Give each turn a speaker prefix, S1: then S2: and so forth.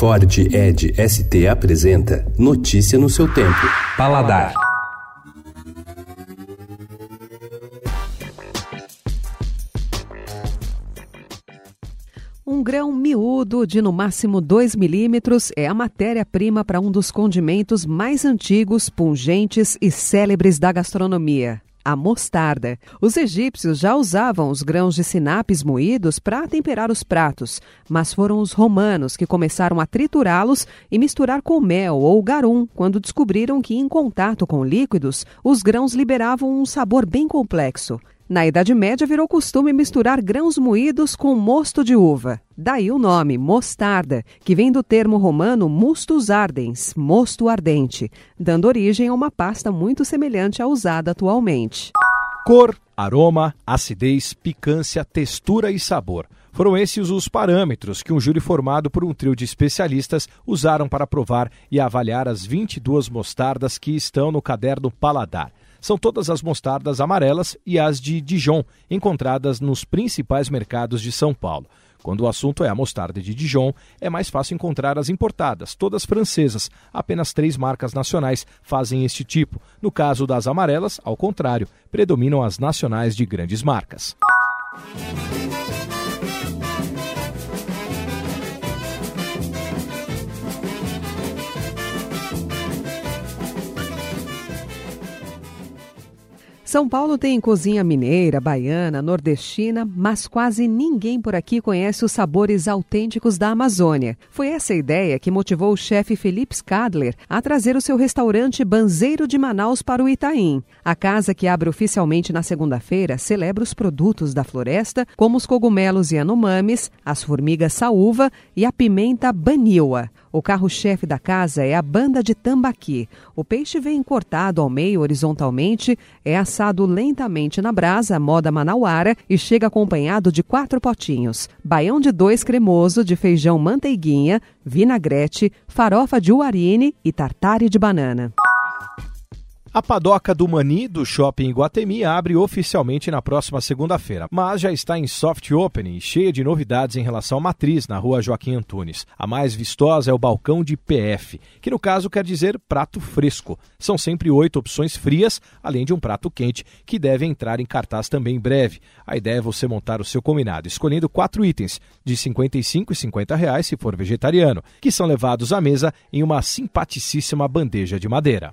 S1: Ford Ed ST apresenta Notícia no seu tempo. Paladar.
S2: Um grão miúdo de no máximo 2 milímetros é a matéria-prima para um dos condimentos mais antigos, pungentes e célebres da gastronomia a mostarda. Os egípcios já usavam os grãos de sinapes moídos para temperar os pratos, mas foram os romanos que começaram a triturá-los e misturar com mel ou garum quando descobriram que, em contato com líquidos, os grãos liberavam um sabor bem complexo. Na Idade Média virou costume misturar grãos moídos com mosto de uva. Daí o nome, mostarda, que vem do termo romano mustus ardens, mosto ardente, dando origem a uma pasta muito semelhante à usada atualmente.
S3: Cor, aroma, acidez, picância, textura e sabor. Foram esses os parâmetros que um júri formado por um trio de especialistas usaram para provar e avaliar as 22 mostardas que estão no caderno Paladar são todas as mostardas amarelas e as de Dijon, encontradas nos principais mercados de São Paulo. Quando o assunto é a mostarda de Dijon, é mais fácil encontrar as importadas, todas francesas. Apenas três marcas nacionais fazem este tipo. No caso das amarelas, ao contrário, predominam as nacionais de grandes marcas.
S2: São Paulo tem cozinha mineira, baiana, nordestina, mas quase ninguém por aqui conhece os sabores autênticos da Amazônia. Foi essa ideia que motivou o chefe Felipe Skadler a trazer o seu restaurante Banzeiro de Manaus para o Itaim. A casa, que abre oficialmente na segunda-feira, celebra os produtos da floresta, como os cogumelos Yanomamis, as formigas saúva e a pimenta baniwa. O carro-chefe da casa é a banda de tambaqui. O peixe vem cortado ao meio horizontalmente, é assado lentamente na brasa, moda manauara, e chega acompanhado de quatro potinhos: baião de dois cremoso, de feijão manteiguinha, vinagrete, farofa de uarine e tartare de banana.
S3: A padoca do Mani do Shopping Guatemi abre oficialmente na próxima segunda-feira, mas já está em soft opening cheia de novidades em relação à matriz na rua Joaquim Antunes. A mais vistosa é o balcão de PF, que no caso quer dizer prato fresco. São sempre oito opções frias, além de um prato quente, que deve entrar em cartaz também em breve. A ideia é você montar o seu combinado, escolhendo quatro itens, de R$ 55 e 50 reais se for vegetariano, que são levados à mesa em uma simpaticíssima bandeja de madeira.